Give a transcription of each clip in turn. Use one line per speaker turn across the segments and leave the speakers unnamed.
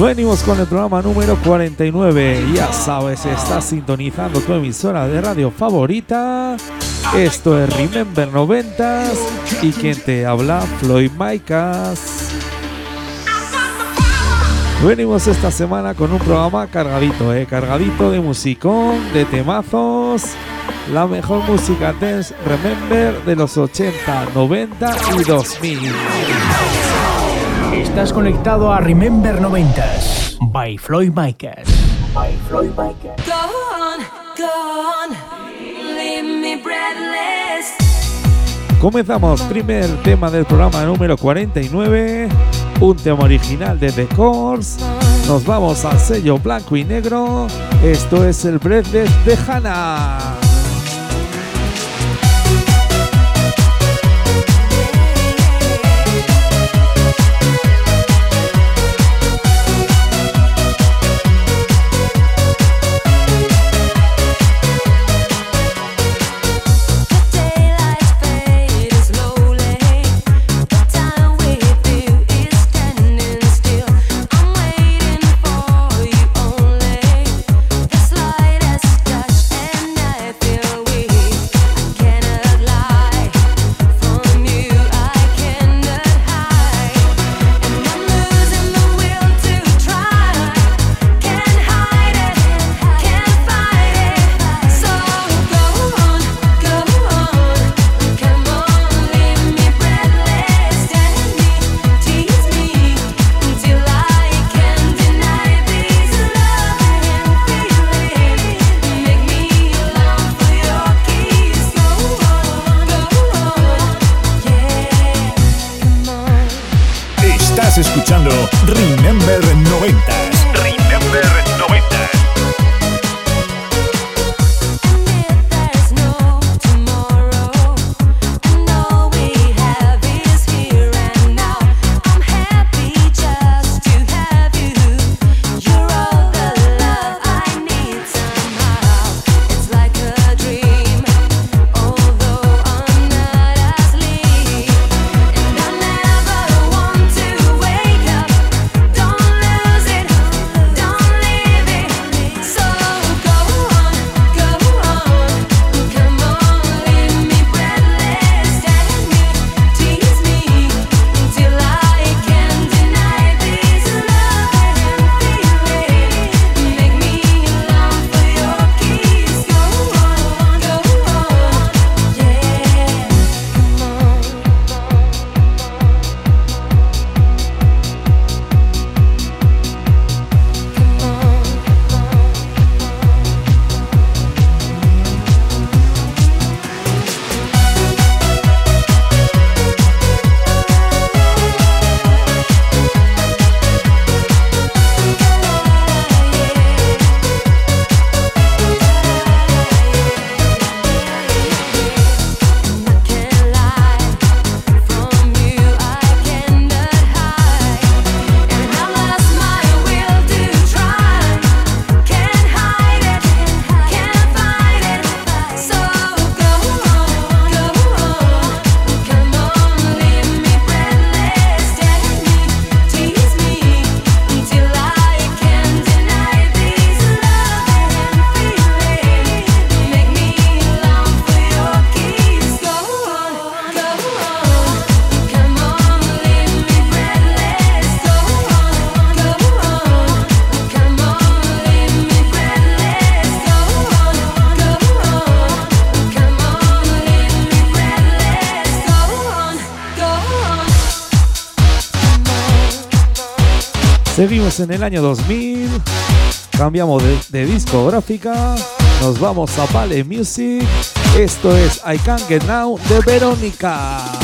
Venimos con el programa número 49. Ya sabes, estás sintonizando tu emisora de radio favorita. Esto es Remember 90 y quien te habla, Floyd Maicas. Venimos esta semana con un programa cargadito, eh, cargadito de musicón, de temazos, la mejor música dance Remember de los 80, 90 y 2000.
Estás conectado a Remember 90s by Floyd Micas. By Floyd Micas.
Go on, go on, leave me breathless.
Comenzamos, primer tema del programa número 49, un tema original de The Course. Nos vamos al sello blanco y negro. Esto es el Breathless de Hannah.
en el año 2000. Cambiamos de, discográfica. Nos vamos a Vale Music. Esto es I Can't Get Now de Verónica.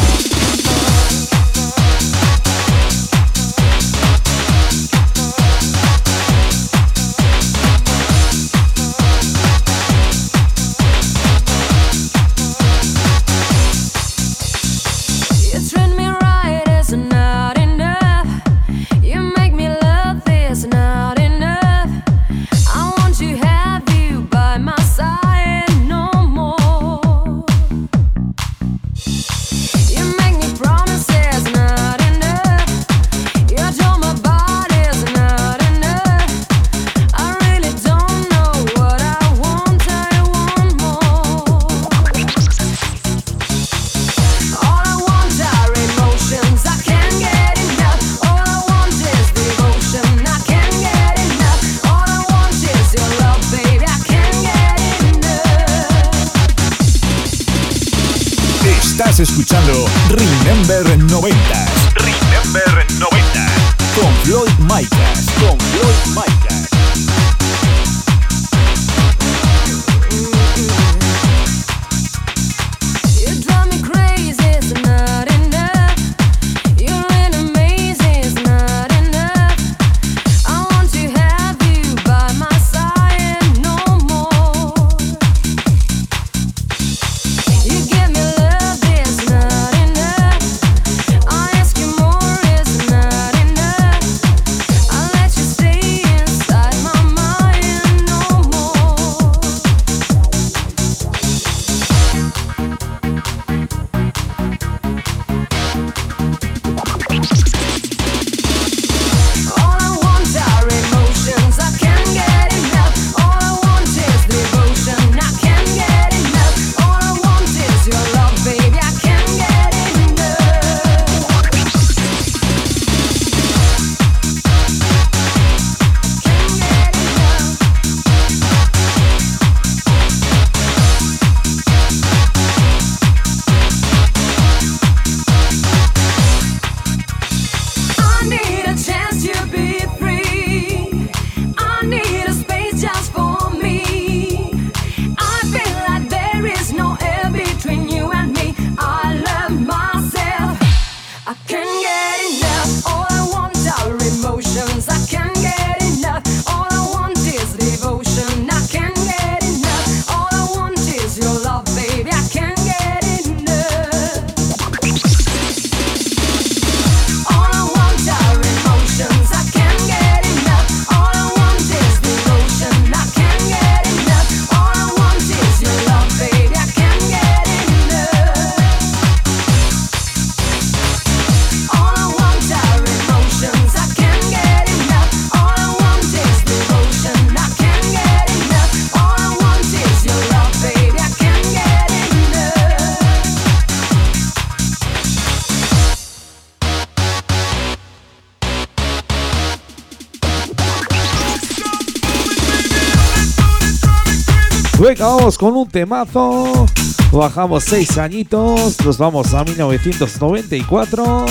con
un temazo. Bajamos seis añitos. Nos vamos a 1994.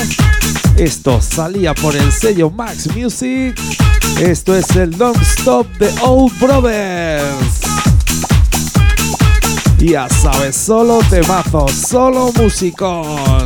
Esto salía por el sello Max Music. Esto es el Non Stop de Old Brothers. Ya sabes, solo temazo, solo musicón.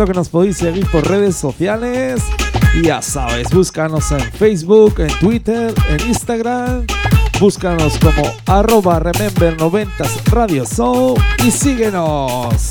recuerdo que nos podéis seguir por redes sociales. Y ya sabes, búscanos en Facebook, en Twitter, en Instagram. Búscanos como arroba remember90s Radio Show y síguenos.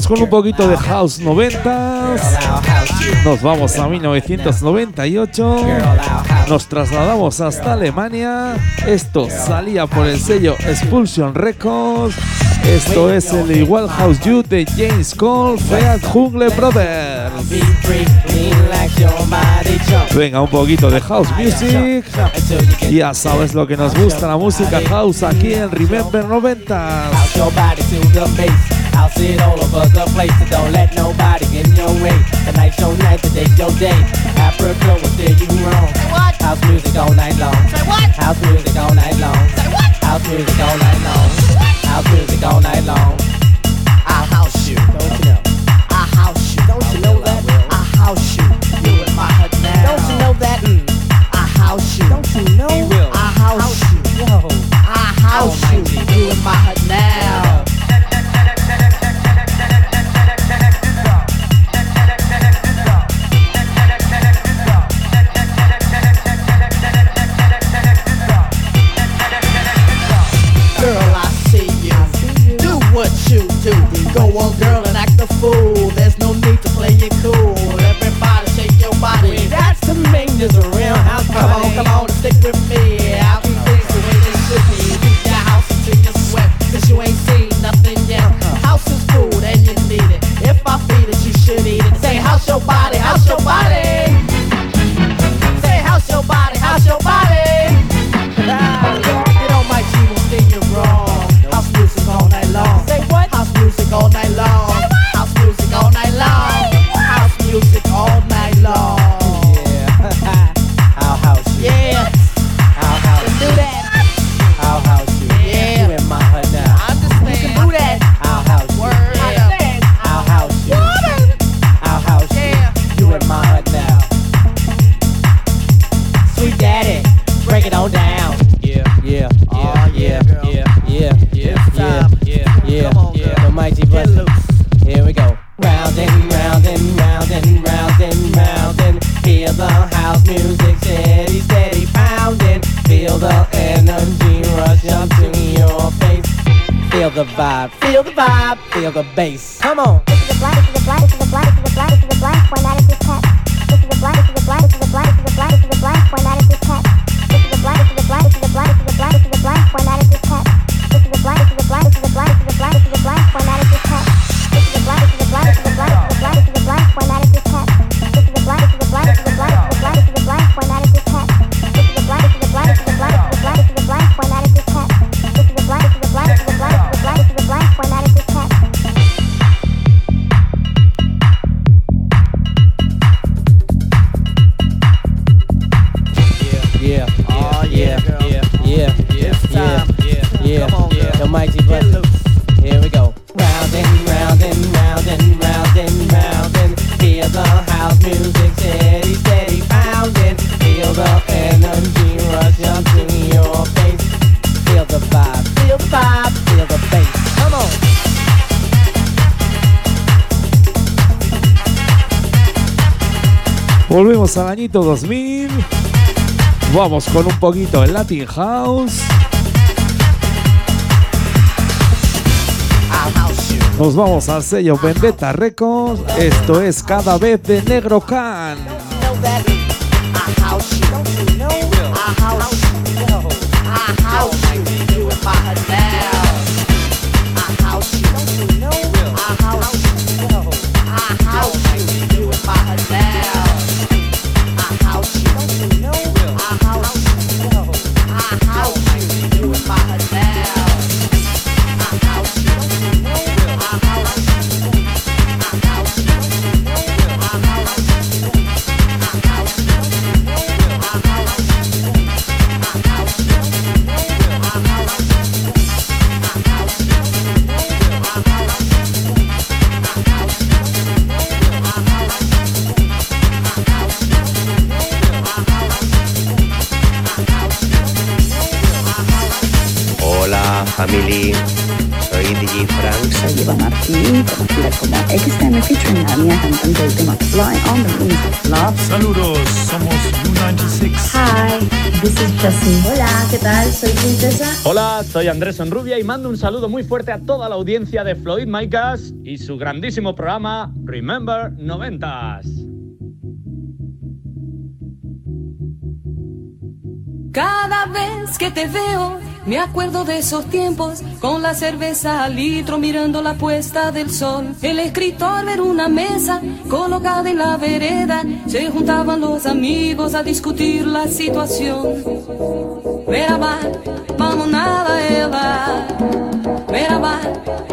Vamos con un poquito de House 90. Nos vamos a 1998. Nos trasladamos hasta Alemania. Esto salía por el sello Expulsion Records. Esto es el Igual House You de James Cole, Feat Jungle Brothers. Venga, un poquito de house music. Ya sabes lo que nos gusta la música house aquí en Remember 90.
House your body to the bass. House it all over the place. So don't let nobody get in your way. Tonight's your night, today's your day. Africa will steer you wrong. House music all night long. House music all night long. House music all night long. House music all night long. I house you, don't you know? I house you, don't you know that? I house you. You in my heart now. Don't you know that? Mm. I house you. Don't you know? I house you. Yo. I house you. You in my heart your body, house your body. Daddy, break it on down. Yeah, yeah, yeah, oh, yeah, yeah, yeah, yeah, yeah, yeah, yeah, yeah. The mighty blessing. Here we go. Round and round and round and round and round and hear the house music steady, steady pounding. Feel the energy rush up to your face. Feel the vibe, feel the vibe, feel the bass. Come on.
This is a blind, this is a blind, this is a blind, this is a blind, this is a blind format of this text. This is a blind, this is a blind, this is a blind, this is a blind,
this is a blind format of this text.
Volvemos al añito 2000. Vamos con un poquito de Latin House. Nos vamos al sello Vendetta Records. Esto es cada vez de Negro Can.
Soy
Andrés Enrubia y mando un saludo muy fuerte a toda la audiencia de Floyd Micas y su grandísimo programa Remember 90s.
Cada vez que te veo, me acuerdo de esos tiempos, con la cerveza al litro mirando la puesta del sol. El escritor en una mesa colocada en la vereda, se juntaban los amigos a discutir la situación. Vamos nada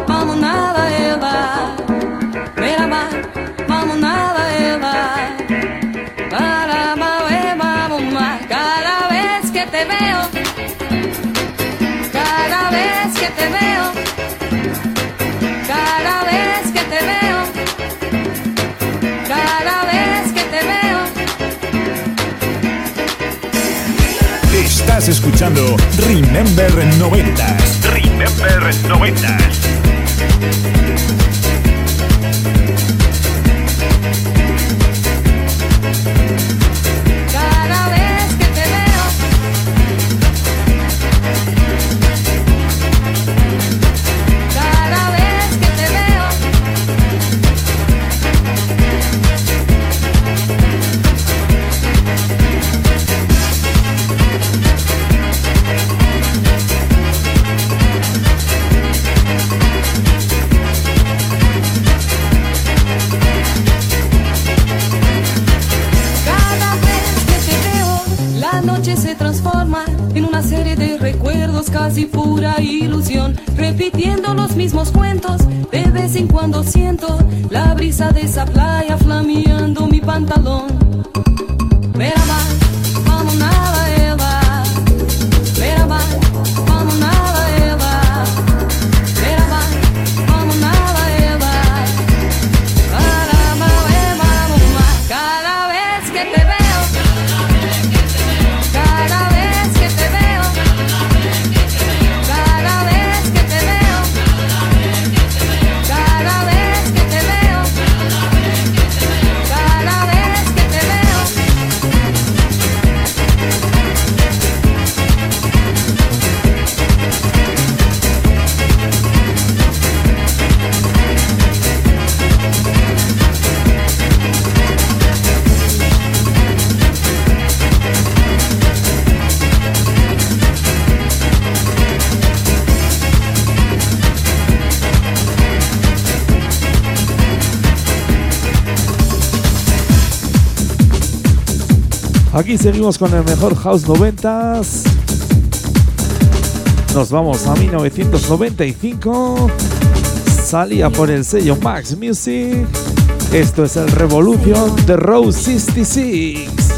vamos nada vamos nada te veo, cada vez que te veo, cada vez que te veo.
Estás escuchando Remember 90s.
Remember 90s.
Brisa de esa
Aquí seguimos con el mejor House 90s. Nos vamos a 1995. Salía por el sello Max Music. Esto es el Revolution de Rose 66.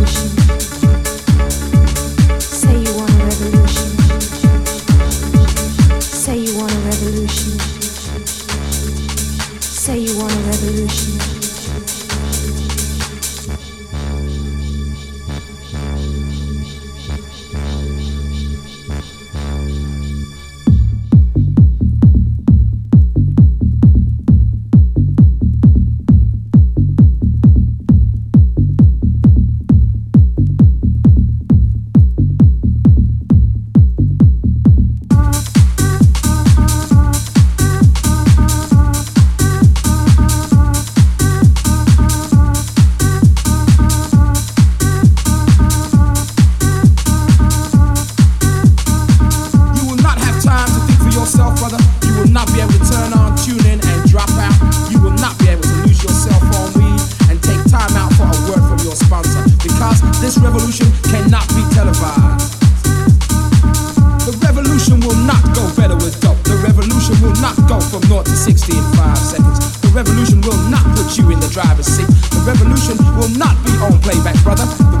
Not go from 0 to 60 in 5 seconds. The revolution will not put you in the driver's seat. The revolution will not be on playback, brother. The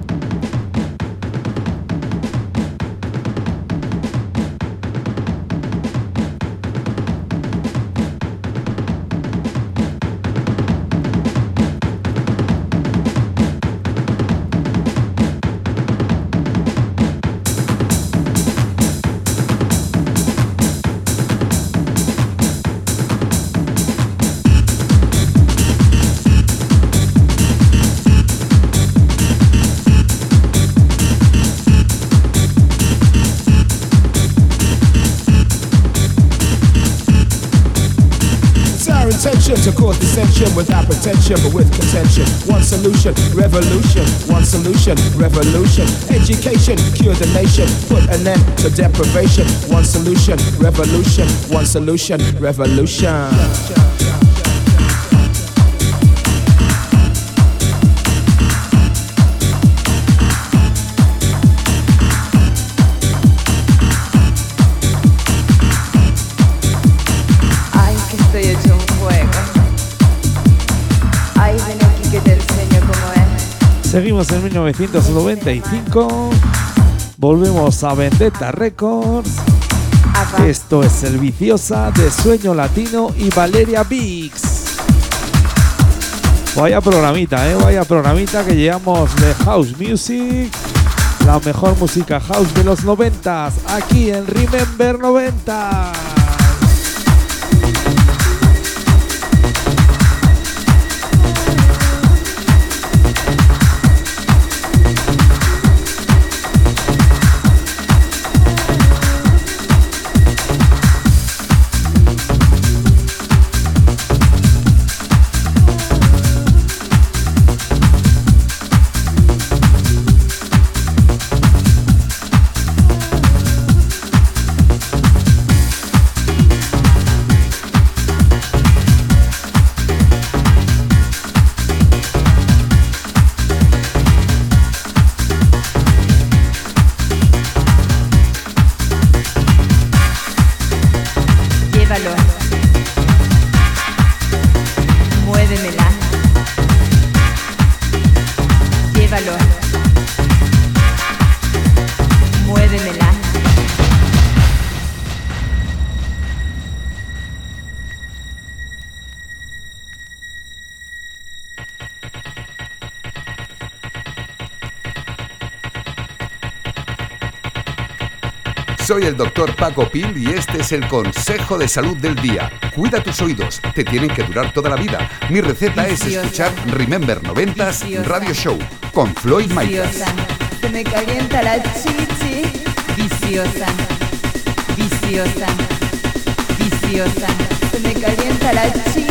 Dissension without pretension, but with contention. One solution, revolution. One solution, revolution. Education, cure the nation. Put an end to deprivation. One solution, revolution. One solution, revolution.
Seguimos en 1995. Volvemos a Vendetta Records. Esto es El Viciosa de Sueño Latino y Valeria Biggs. Vaya programita, eh, vaya programita que llevamos de House Music. La mejor música house de los noventas, aquí en Remember 90.
El doctor Paco Pil y este es el consejo de salud del día. Cuida tus oídos, te tienen que durar toda la vida. Mi receta es escuchar Remember 90s Radio Show con Floyd.
Viciosa, se me calienta la chichi. Viciosa, viciosa, viciosa, se me calienta la chichi.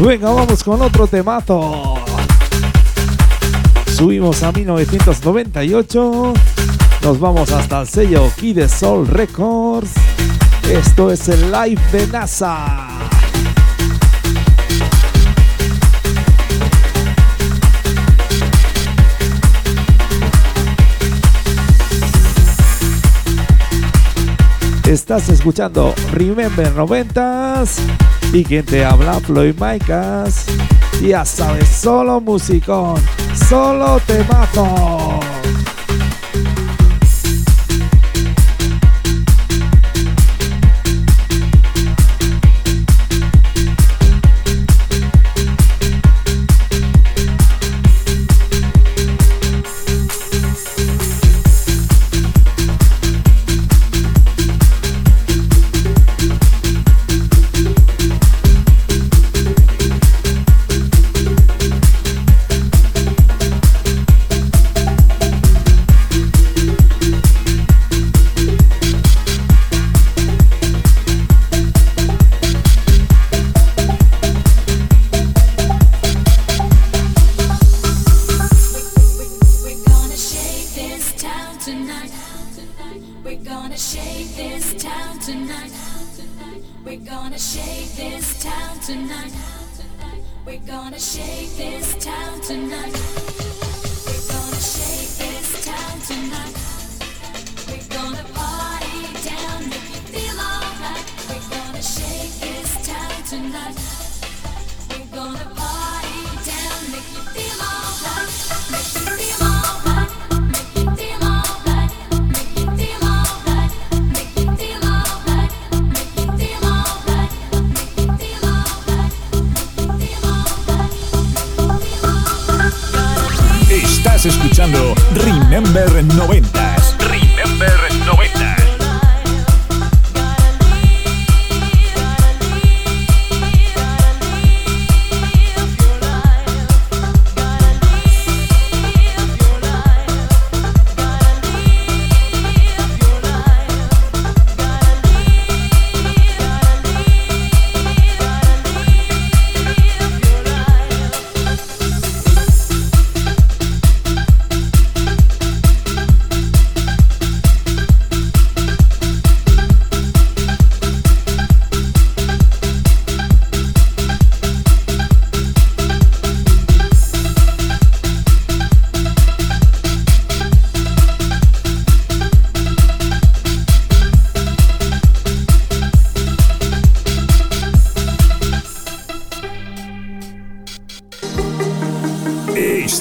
Venga, vamos con otro temazo. Subimos a 1998. Nos vamos hasta el sello de Soul Records. Esto es el live de NASA. Estás escuchando Remember 90s y quien te habla Floyd Micas. Ya sabes, solo musicón, solo temazo.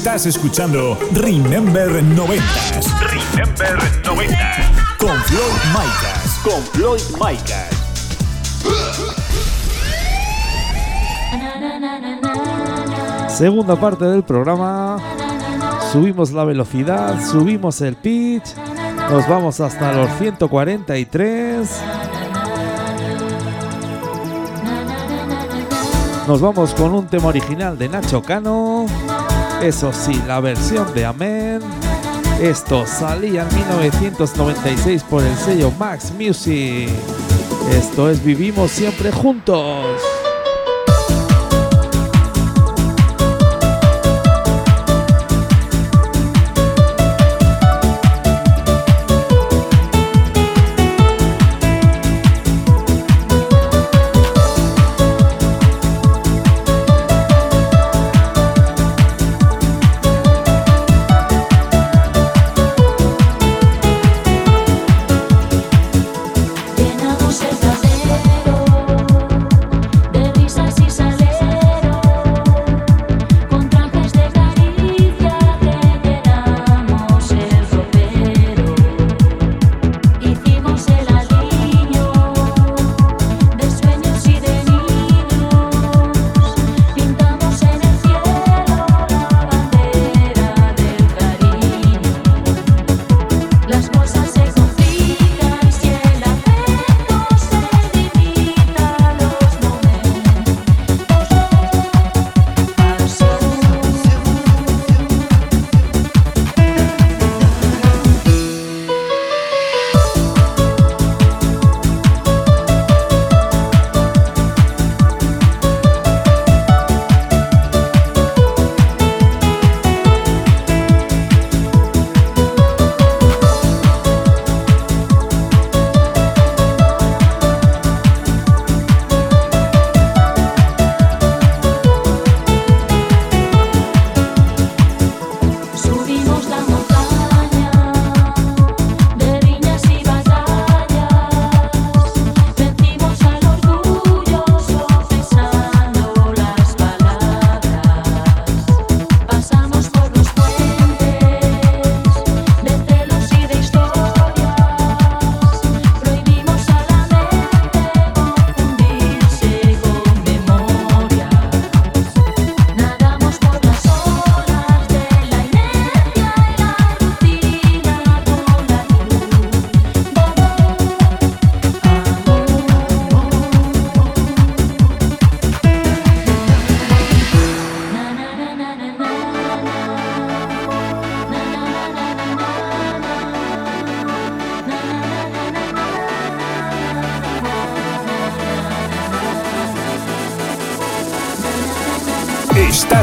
Estás escuchando Remember 90
Remember 90.
con Floyd Micas.
Con Floyd Micas.
Segunda parte del programa. Subimos la velocidad, subimos el pitch. Nos vamos hasta los 143. Nos vamos con un tema original de Nacho Cano. Eso sí, la versión de Amén. Esto salía en 1996 por el sello Max Music. Esto es Vivimos siempre juntos.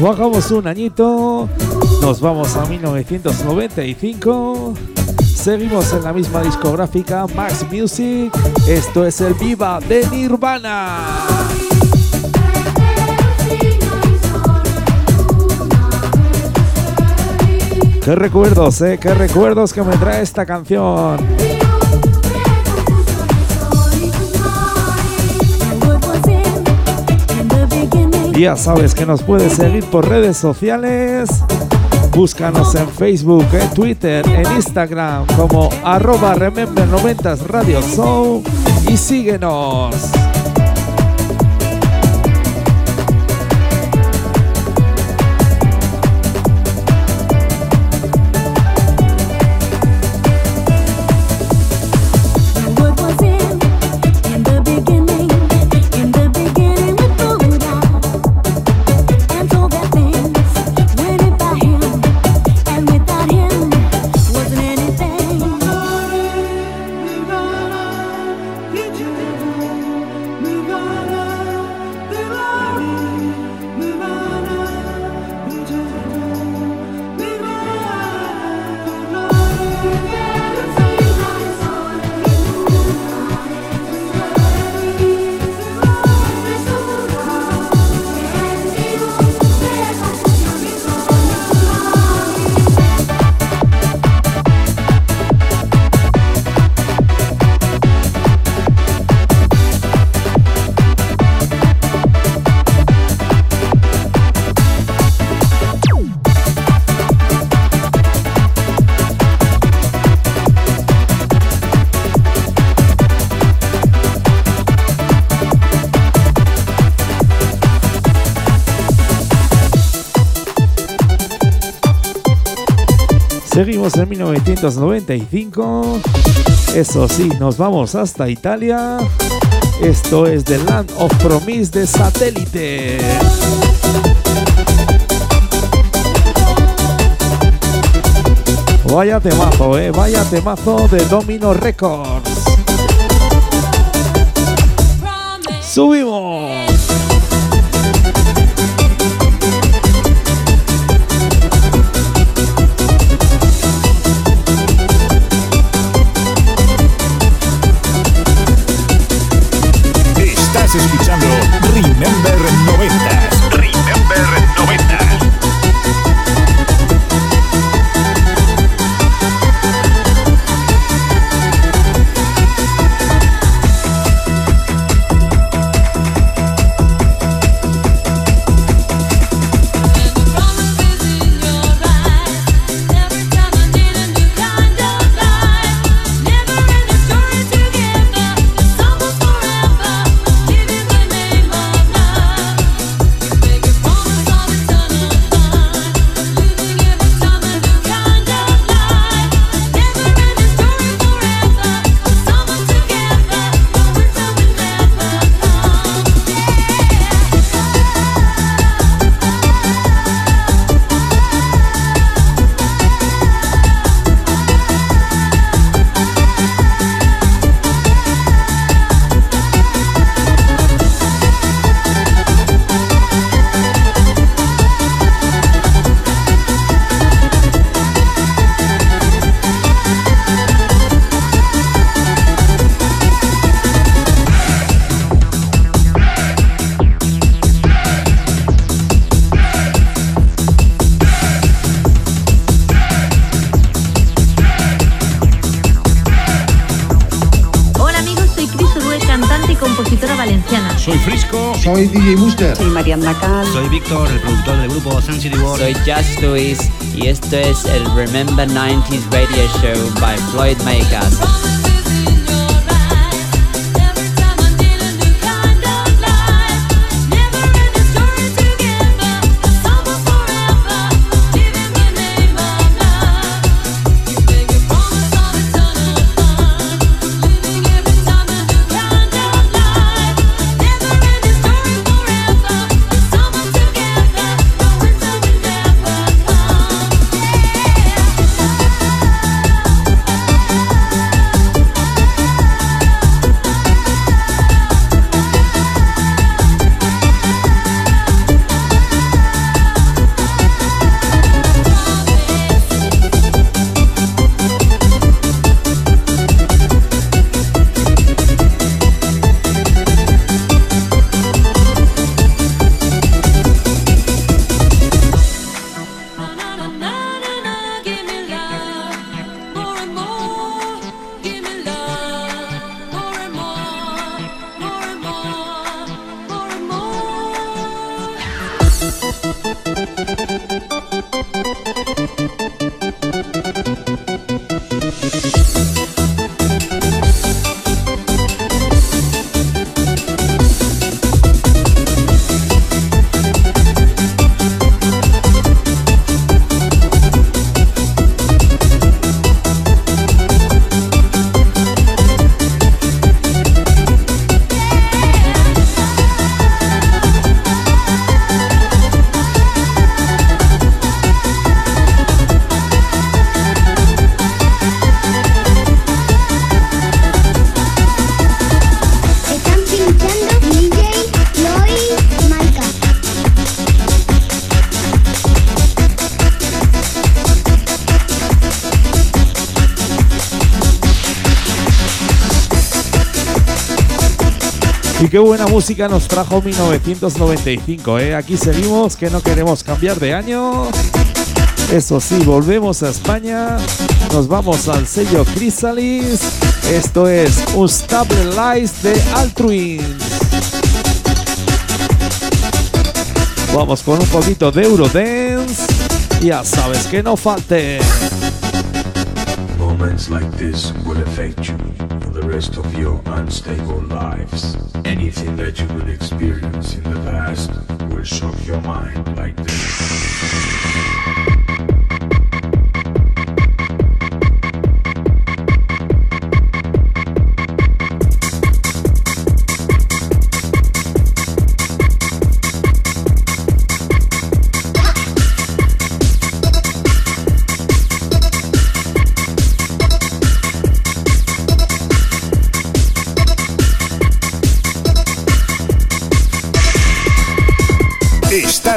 Bajamos un añito, nos vamos a 1995. Seguimos en la misma discográfica Max Music. Esto es el Viva de Nirvana. Qué recuerdos, eh, qué recuerdos que me trae esta canción. Ya sabes que nos puedes seguir por redes sociales. Búscanos en Facebook, en Twitter, en Instagram como arroba Remember90 Radio Show y síguenos.
Seguimos en 1995. Eso sí, nos vamos hasta Italia. Esto es The Land of Promise de Satélite. Vaya temazo, eh. Vaya temazo de Domino Records. Subimos.
Estás escuchando Remember
Soy
DJ Booster.
Soy Mariana Cal.
Soy Víctor, el productor del grupo City World.
Soy Just Luis y esto es el Remember 90s Radio Show by Floyd Makers.
Qué buena música nos trajo 1995, ¿eh? Aquí seguimos, que no queremos cambiar de año. Eso sí, volvemos a España. Nos vamos al sello Chrysalis. Esto es Unstable Lies de Altruins. Vamos con un poquito de Eurodance. Ya sabes que no falte.
Moments like this will affect you for the rest of your unstable lives. Anything that you will experience in the past will shock your mind like this.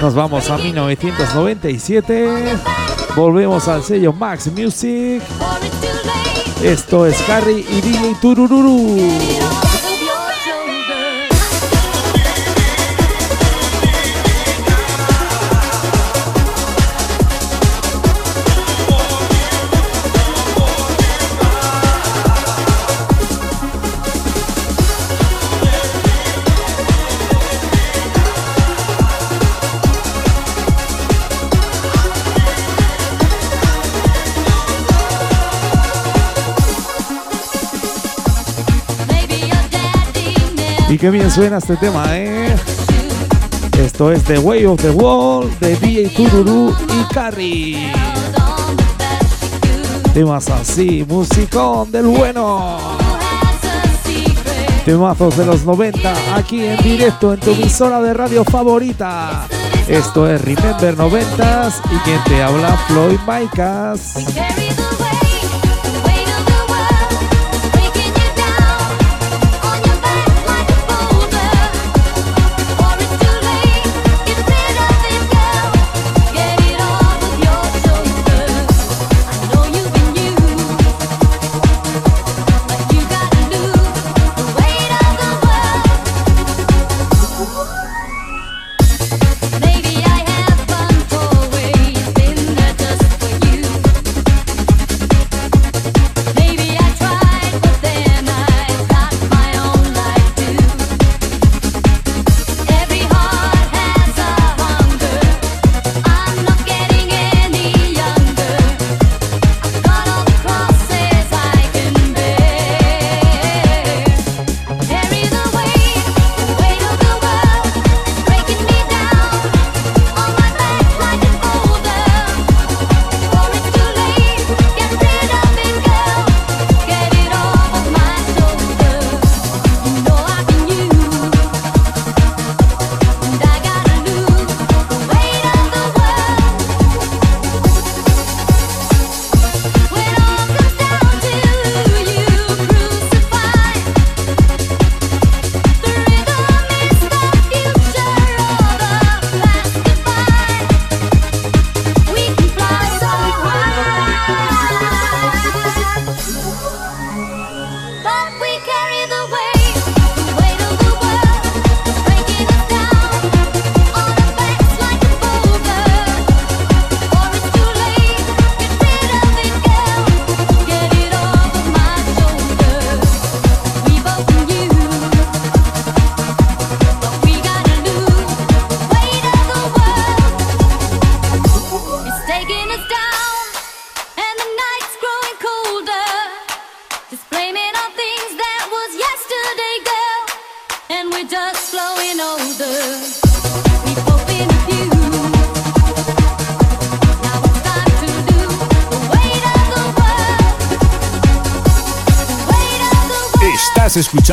nos vamos a 1997, volvemos al sello Max Music. Esto es Carrie y DJ Turururu. Y qué bien suena este tema, ¿eh? Esto es The Way of the Wall de DJ Tururu y Carrie. Temas así, musicón del bueno. Temazos de los 90 aquí en directo en tu emisora de radio favorita. Esto es Remember 90s y quien te habla Floyd Micas.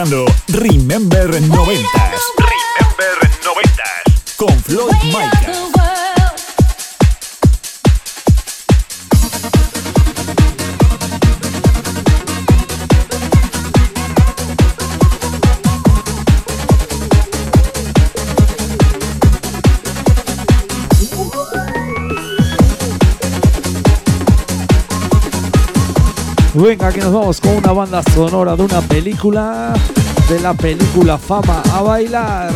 Escuchando
Venga, que nos vamos con una banda sonora de una película, de la película Fama a bailar.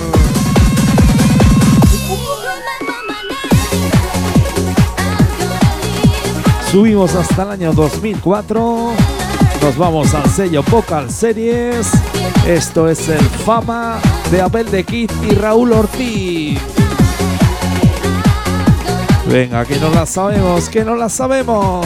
Subimos hasta el año 2004. Nos vamos al sello Vocal Series. Esto es el Fama de Abel de Kid y Raúl Ortiz. Venga, que no la sabemos, que no la sabemos.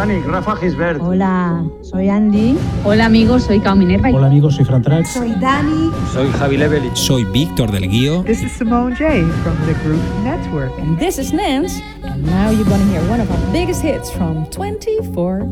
Hola, soy Hispanic, Rafa Gisbert.
Hola, soy Andy. Hola amigos, soy Cao Minerva.
Hola amigos, soy Fran Trax.
Soy Dani.
Soy Javi Levelich.
Soy Víctor del Guío.
This is Simone J from the group Network.
And this is Nance, and now you're gonna hear one of our biggest hits from 24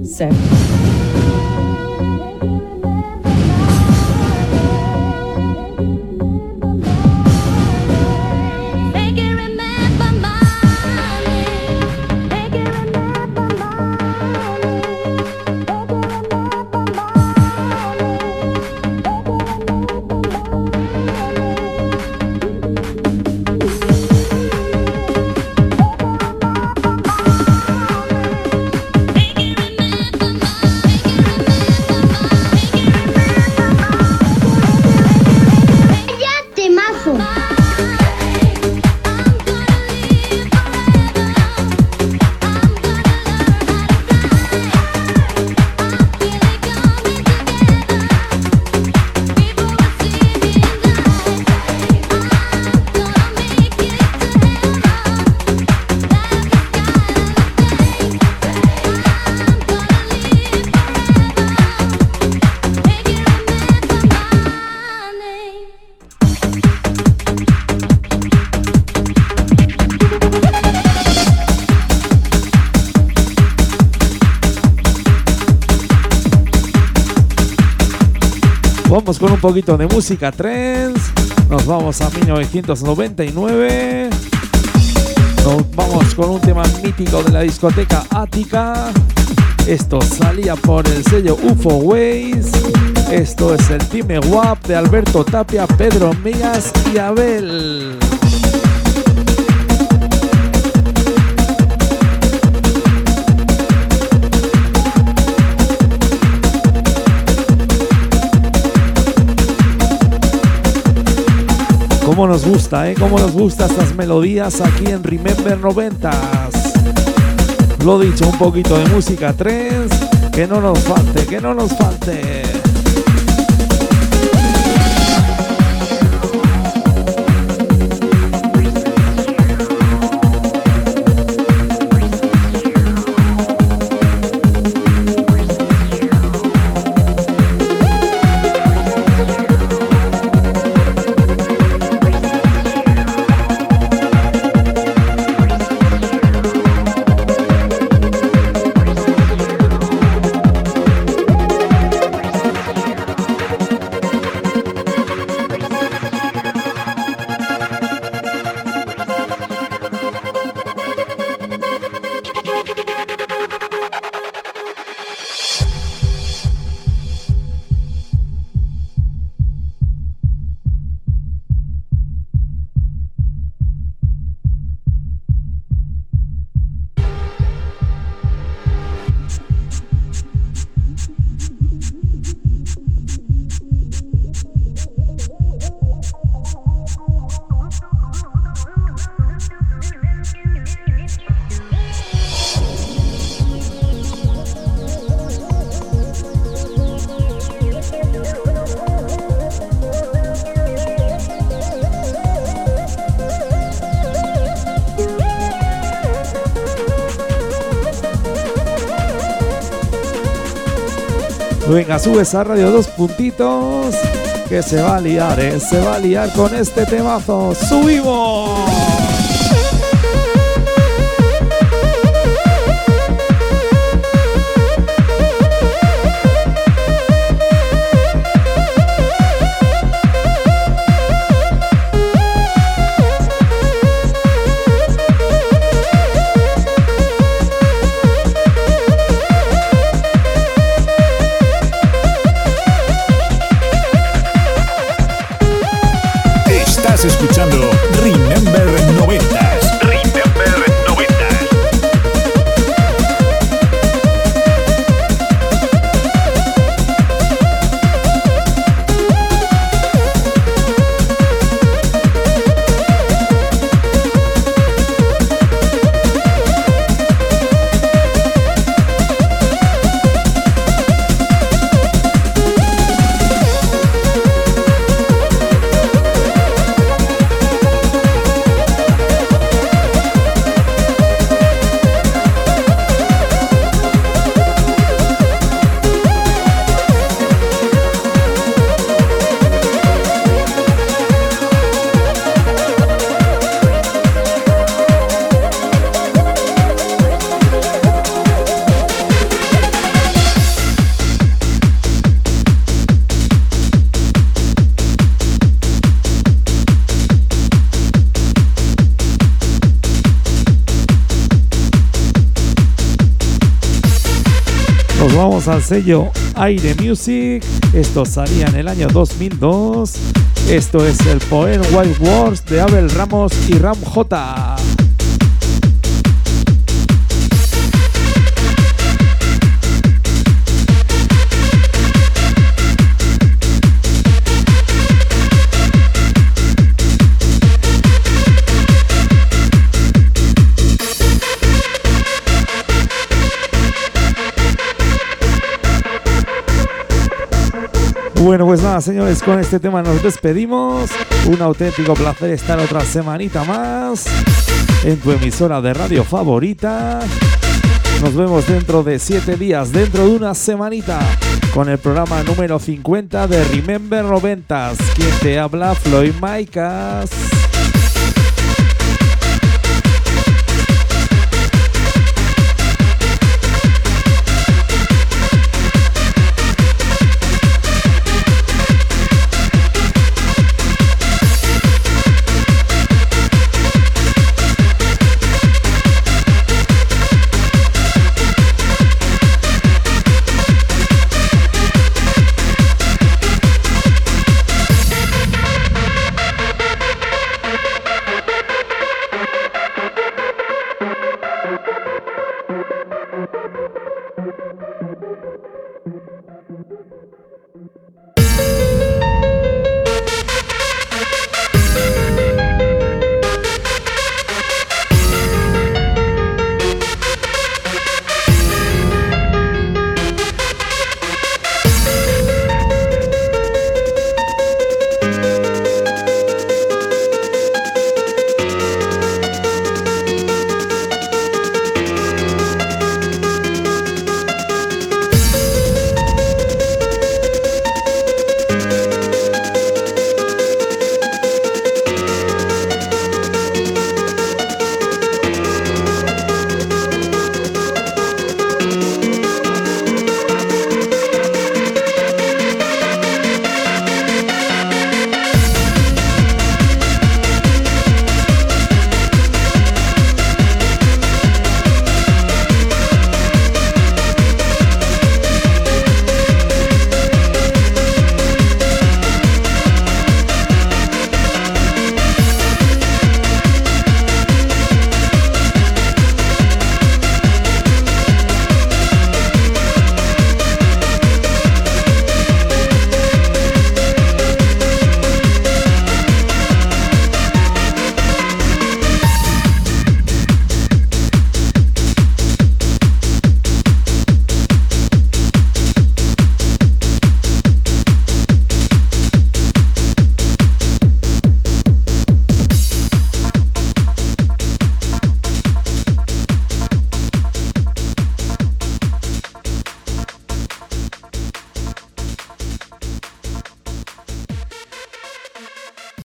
Vamos con un poquito de música trends. Nos vamos a 1999. Nos vamos con un tema mítico de la discoteca Ática. Esto salía por el sello UFO Ways. Esto es el Time WAP de Alberto Tapia, Pedro Mías y Abel. ¿Cómo nos
gusta, ¿eh? Cómo nos gustan estas melodías aquí en Remember 90s. Lo dicho, un poquito de música 3. Que no nos falte, que no nos falte. Venga, sube esa radio dos puntitos. Que se va a liar, ¿eh? Se va a liar con este temazo. ¡Subimos!
Al sello Aire Music. Esto salía en el año 2002. Esto es el Poem Wild Wars de Abel Ramos y Ram J. Bueno, pues nada, señores, con este tema nos despedimos. Un auténtico placer estar otra semanita más en tu emisora de radio favorita. Nos vemos dentro de siete días, dentro de una semanita, con el programa número 50 de Remember 90s. Quien te habla, Floyd Maicas.